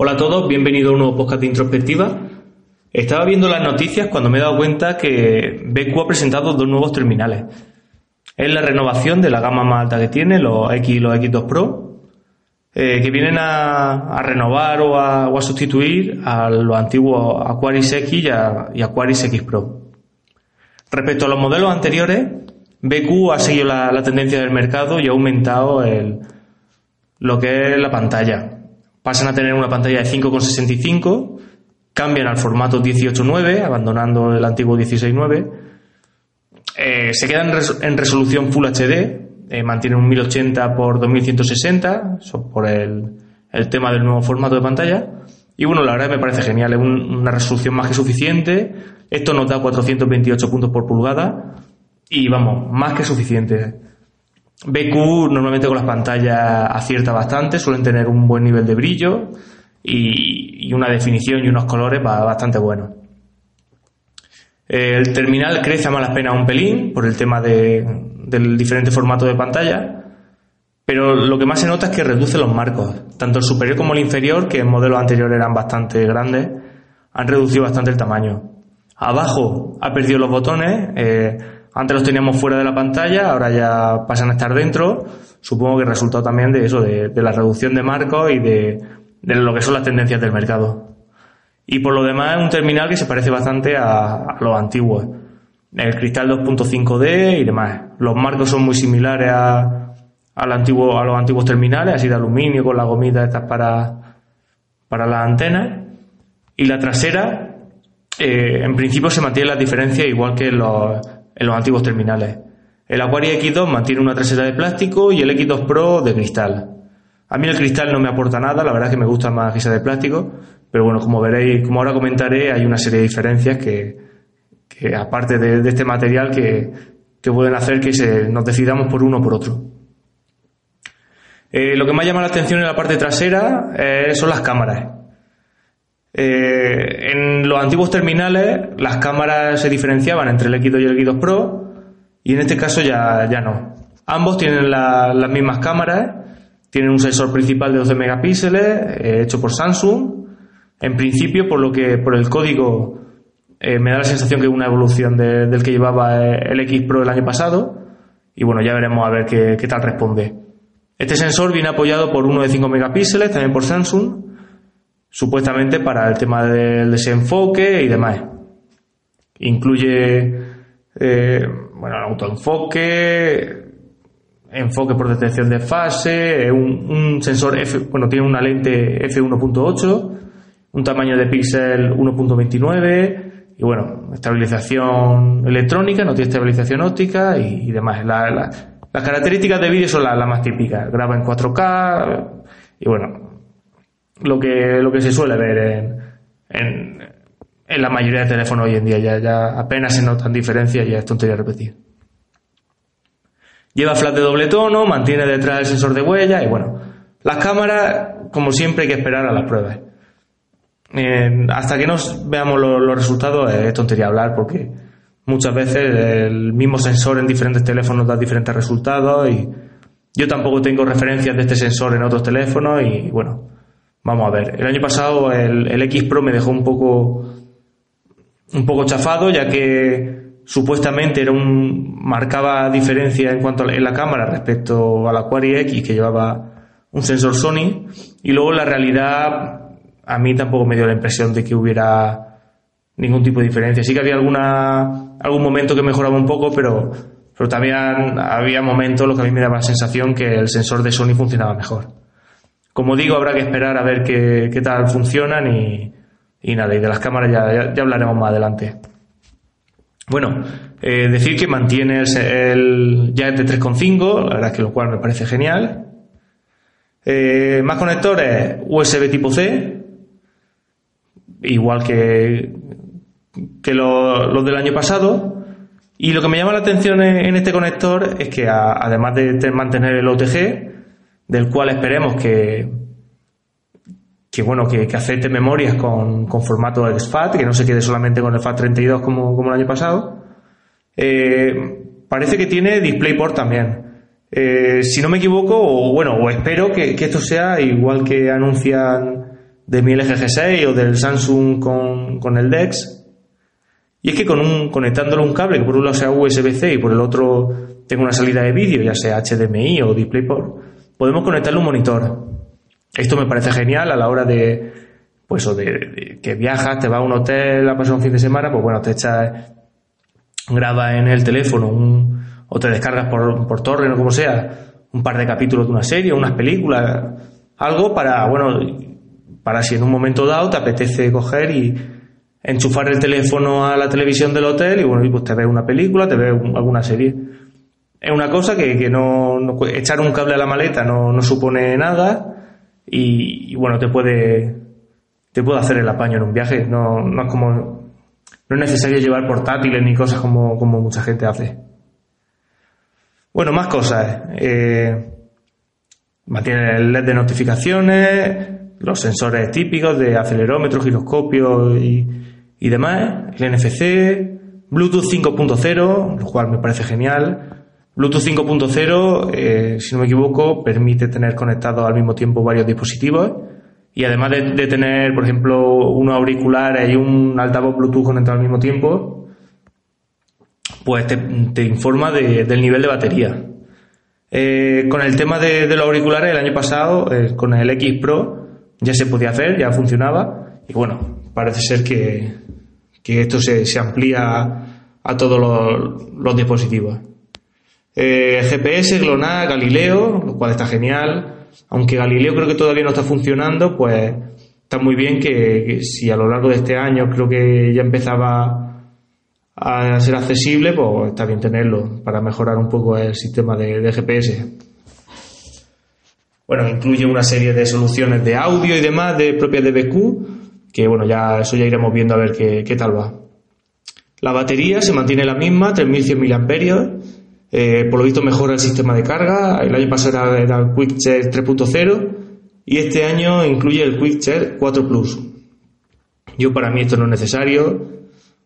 Hola a todos, bienvenido a un nuevo podcast de introspectiva. Estaba viendo las noticias cuando me he dado cuenta que BQ ha presentado dos nuevos terminales. Es la renovación de la gama más alta que tiene, los X y los X2 Pro, eh, que vienen a, renovar o a, sustituir a los antiguos Aquaris X y, Aquaris X Pro. Respecto a los modelos anteriores, BQ ha seguido la, tendencia del mercado y ha aumentado lo que es la pantalla pasan a tener una pantalla de 5,65, cambian al formato 18.9, abandonando el antiguo 16.9, eh, se quedan en, resolución Full HD, eh, mantienen un 1080 x 2160, por el, tema del nuevo formato de pantalla. Y bueno, la verdad me parece genial, es una resolución más que suficiente. Esto nos da 428 puntos por pulgada y vamos, más que suficiente. BQ normalmente con las pantallas acierta bastante, suelen tener un buen nivel de brillo y, una definición y unos colores bastante buenos. El terminal crece a malas penas un pelín por el tema del diferente formato de pantalla, pero lo que más se nota es que reduce los marcos, tanto el superior como el inferior, que en modelos anteriores eran bastante grandes, han reducido bastante el tamaño. Abajo ha perdido los botones, eh, antes los teníamos fuera de la pantalla, ahora ya pasan a estar dentro. Supongo que resultado también de eso, de, la reducción de marcos y de, lo que son las tendencias del mercado. Y por lo demás es un terminal que se parece bastante a, los antiguos. El cristal 2.5D y demás. Los marcos son muy similares a, los antiguos terminales, así de aluminio con la gomita estas para, para las antenas. Y la trasera, eh, en principio se mantiene las diferencias igual que los, en los antiguos terminales. El Aquaria X2 mantiene una trasera de plástico y el X2 Pro de cristal. A mí el cristal no me aporta nada, la verdad es que me gusta más que sea de plástico, pero bueno, como veréis, como ahora comentaré, hay una serie de diferencias que, que aparte de, este material, que, que, pueden hacer que nos decidamos por uno o por otro. Eh, lo que más llama la atención en la parte trasera eh, son las cámaras. Eh, en los antiguos terminales las cámaras se diferenciaban entre el X2 y el X2 Pro y en este caso ya, ya no. Ambos tienen las mismas cámaras, tienen un sensor principal de 12 megapíxeles eh, hecho por Samsung. En principio, por lo que por el código eh, me da la sensación que es una evolución del que llevaba el X Pro el año pasado y bueno, ya veremos a ver qué, qué tal responde. Este sensor viene apoyado por uno de 5 megapíxeles, también por Samsung, supuestamente para el tema del desenfoque y demás. Incluye eh, bueno, autoenfoque, enfoque por detección de fase, un, sensor F, bueno, tiene una lente f1.8, un tamaño de píxel 1.29 y bueno, estabilización electrónica, no tiene estabilización óptica y, demás. las características de vídeo son las más típicas, graba en 4K y bueno, lo que, lo que se suele ver en, en, la mayoría de teléfonos hoy en día. Ya, ya apenas se notan diferencias y ya es tontería repetir. Lleva flash de doble tono, mantiene detrás el sensor de huella y bueno, las cámaras, como siempre, hay que esperar a las pruebas. hasta que no veamos los, resultados es tontería hablar porque muchas veces el mismo sensor en diferentes teléfonos da diferentes resultados y yo tampoco tengo referencias de este sensor en otros teléfonos y bueno, Vamos a ver, el año pasado el, X Pro me dejó un poco un poco chafado ya que supuestamente era un marcaba diferencia en cuanto a la, en la cámara respecto al Aquari X que llevaba un sensor Sony y luego la realidad a mí tampoco me dio la impresión de que hubiera ningún tipo de diferencia. Sí que había alguna algún momento que mejoraba un poco, pero pero también había momentos los que a mí me daba la sensación que el sensor de Sony funcionaba mejor. Como digo, habrá que esperar a ver qué, tal funcionan y, nada, y de las cámaras ya, hablaremos más adelante. Bueno, eh, decir que mantiene el, ya de 3.5, la verdad es que lo cual me parece genial. Eh, más conectores USB tipo C, igual que, que los del año pasado. Y lo que me llama la atención en, este conector es que además de mantener el OTG, del cual esperemos que, que bueno, que, acepte memorias con, con formato exFAT, que no se quede solamente con el FAT32 como, como el año pasado. Eh, parece que tiene DisplayPort también. Eh, si no me equivoco, o bueno, o espero que, esto sea igual que anuncian de mi LG G6 o del Samsung con, con el DeX. Y es que con un, conectándolo un cable que por un lado sea USB-C y por el otro tenga una salida de vídeo, ya sea HDMI o DisplayPort, podemos conectarle un monitor. Esto me parece genial a la hora de, pues, o de, que viajas, te vas a un hotel a pasar un fin de semana, pues bueno, te echas, grabas en el teléfono un, o te descargas por, por torre o como sea, un par de capítulos de una serie, unas películas, algo para, bueno, para si en un momento dado te apetece coger y enchufar el teléfono a la televisión del hotel y bueno, pues te ves una película, te ves alguna serie. Es una cosa que, que no, echar un cable a la maleta no, no supone nada y, bueno, te puede, te puede hacer el apaño en un viaje. No, no es como, no es necesario llevar portátiles ni cosas como, como mucha gente hace. Bueno, más cosas. Eh, mantiene el LED de notificaciones, los sensores típicos de acelerómetro, giroscopio y, y demás, el NFC, Bluetooth 5.0, lo cual me parece genial. Bluetooth 5.0, eh, si no me equivoco, permite tener conectados al mismo tiempo varios dispositivos y además de, tener, por ejemplo, unos auriculares y un altavoz Bluetooth conectado al mismo tiempo, pues te, informa del nivel de batería. Eh, con el tema de, los auriculares, el año pasado, eh, con el X Pro, ya se podía hacer, ya funcionaba, y bueno, parece ser que, esto se, amplía a todos los, dispositivos. Eh, GPS, GLONASS, Galileo, lo cual está genial. Aunque Galileo creo que todavía no está funcionando, pues está muy bien que, si a lo largo de este año creo que ya empezaba a ser accesible, pues está bien tenerlo para mejorar un poco el sistema de GPS. Bueno, incluye una serie de soluciones de audio y demás de propias de BQ que bueno, ya eso ya iremos viendo a ver qué, tal va. La batería se mantiene la misma, 3100 mAh. Eh, por lo visto mejora el sistema de carga. El año pasado era, el Quick 3.0 y este año incluye el Quick 4 Plus. Yo para mí esto no es necesario.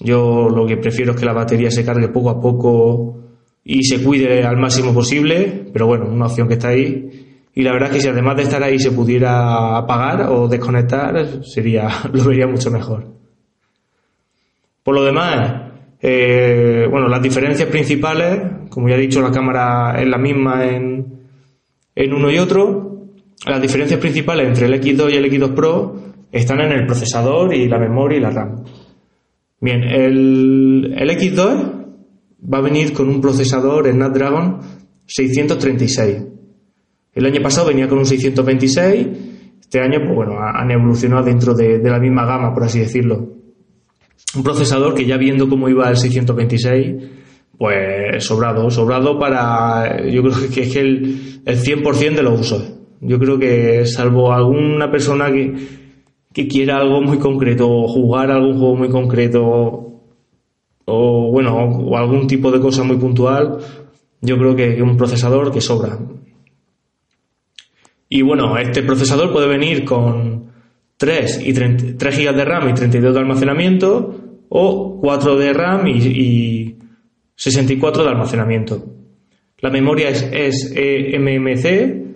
Yo lo que prefiero es que la batería se cargue poco a poco y se cuide al máximo posible, pero bueno, una opción que está ahí y la verdad es que si además de estar ahí se pudiera apagar o desconectar, sería, lo vería mucho mejor. Por lo demás, eh, bueno, las diferencias principales, como ya he dicho, la cámara es la misma en, en uno y otro. Las diferencias principales entre el X2 y el X2 Pro están en el procesador y la memoria y la RAM. Bien, el, el X2 va a venir con un procesador Snapdragon 636 el año pasado venía con un 626, este año, pues bueno, han evolucionado dentro de, la misma gama, por así decirlo. Un procesador que ya viendo cómo iba el 626, pues sobrado, sobrado para, yo creo que es el, el 100% de los usos. Yo creo que salvo alguna persona que, que quiera algo muy concreto jugar algún juego muy concreto o bueno, o algún tipo de cosa muy puntual, yo creo que un procesador que sobra. Y bueno, este procesador puede venir con 3, y 3 GB de RAM y 32 de almacenamiento o 4 de RAM y, 64 de almacenamiento. La memoria es, es eMMC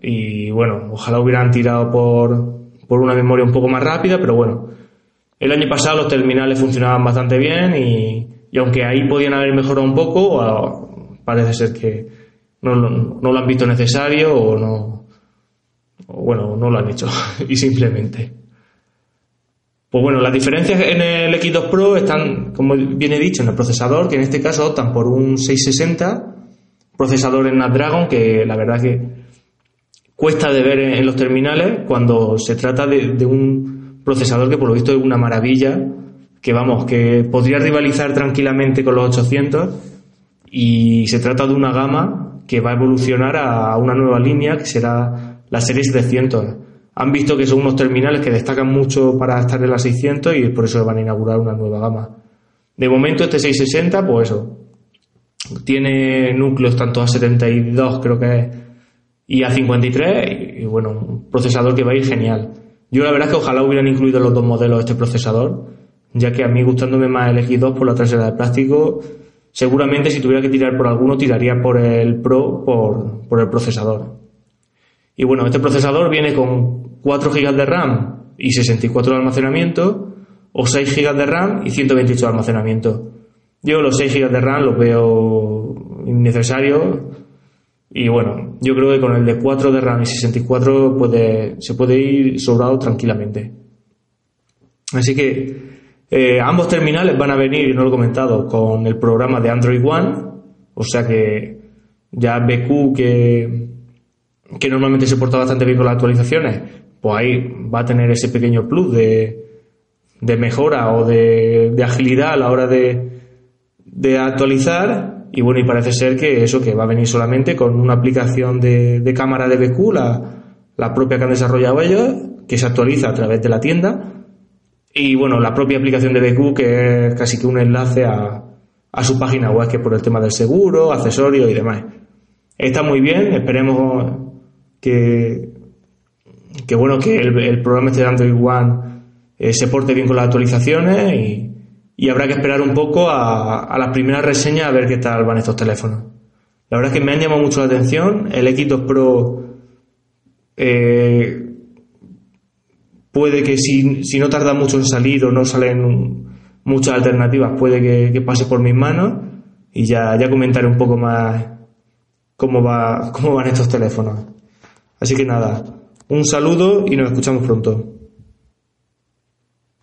y bueno, ojalá hubieran tirado por, por una memoria un poco más rápida, pero bueno, el año pasado los terminales funcionaban bastante bien y, y aunque ahí podían haber mejorado un poco, parece ser que no, no, lo han visto necesario o no, o bueno, no lo han hecho y simplemente. Pues bueno, las diferencias en el X2 Pro están, como viene dicho, en el procesador, que en este caso optan por un 660, procesador en Snapdragon, que la verdad que cuesta de ver en, los terminales cuando se trata de, un procesador que por lo visto es una maravilla, que vamos, que podría rivalizar tranquilamente con los 800 y se trata de una gama que va a evolucionar a una nueva línea que será la serie 700. Han visto que son unos terminales que destacan mucho para estar en la 600 y por eso van a inaugurar una nueva gama. De momento este 660, pues eso, tiene núcleos tanto A72 creo que es y A53 y, bueno, un procesador que va a ir genial. Yo la verdad es que ojalá hubieran incluido los dos modelos este procesador, ya que a mí gustándome más el X2 por la trasera de plástico, seguramente si tuviera que tirar por alguno tiraría por el Pro por, por el procesador. Y bueno, este procesador viene con 4 GB de RAM y 64 de almacenamiento, o 6 GB de RAM y 128 de almacenamiento. Yo los 6 GB de RAM los veo innecesarios y bueno, yo creo que con el de 4 de RAM y 64 puede, se puede ir sobrado tranquilamente. Así que eh, ambos terminales van a venir, no lo he comentado, con el programa de Android One, o sea que ya BQ que, que normalmente se porta bastante bien con las actualizaciones, pues ahí va a tener ese pequeño plus de, de mejora o de, de, agilidad a la hora de, de, actualizar. Y bueno, y parece ser que eso que va a venir solamente con una aplicación de, cámara de BQ, la, la propia que han desarrollado ellos, que se actualiza a través de la tienda. Y bueno, la propia aplicación de BQ, que es casi que un enlace a, a su página web, que por el tema del seguro, accesorios y demás. Está muy bien, esperemos que, que bueno, que el, programa este de Android One eh, se porte bien con las actualizaciones y, y habrá que esperar un poco a, a las primeras reseñas a ver qué tal van estos teléfonos. La verdad es que me han llamado mucho la atención. El X2 Pro eh, puede que si, si, no tarda mucho en salir o no salen muchas alternativas, puede que, que pase por mis manos y ya, ya comentaré un poco más cómo, va, cómo van estos teléfonos. Así que nada, un saludo y nos escuchamos pronto.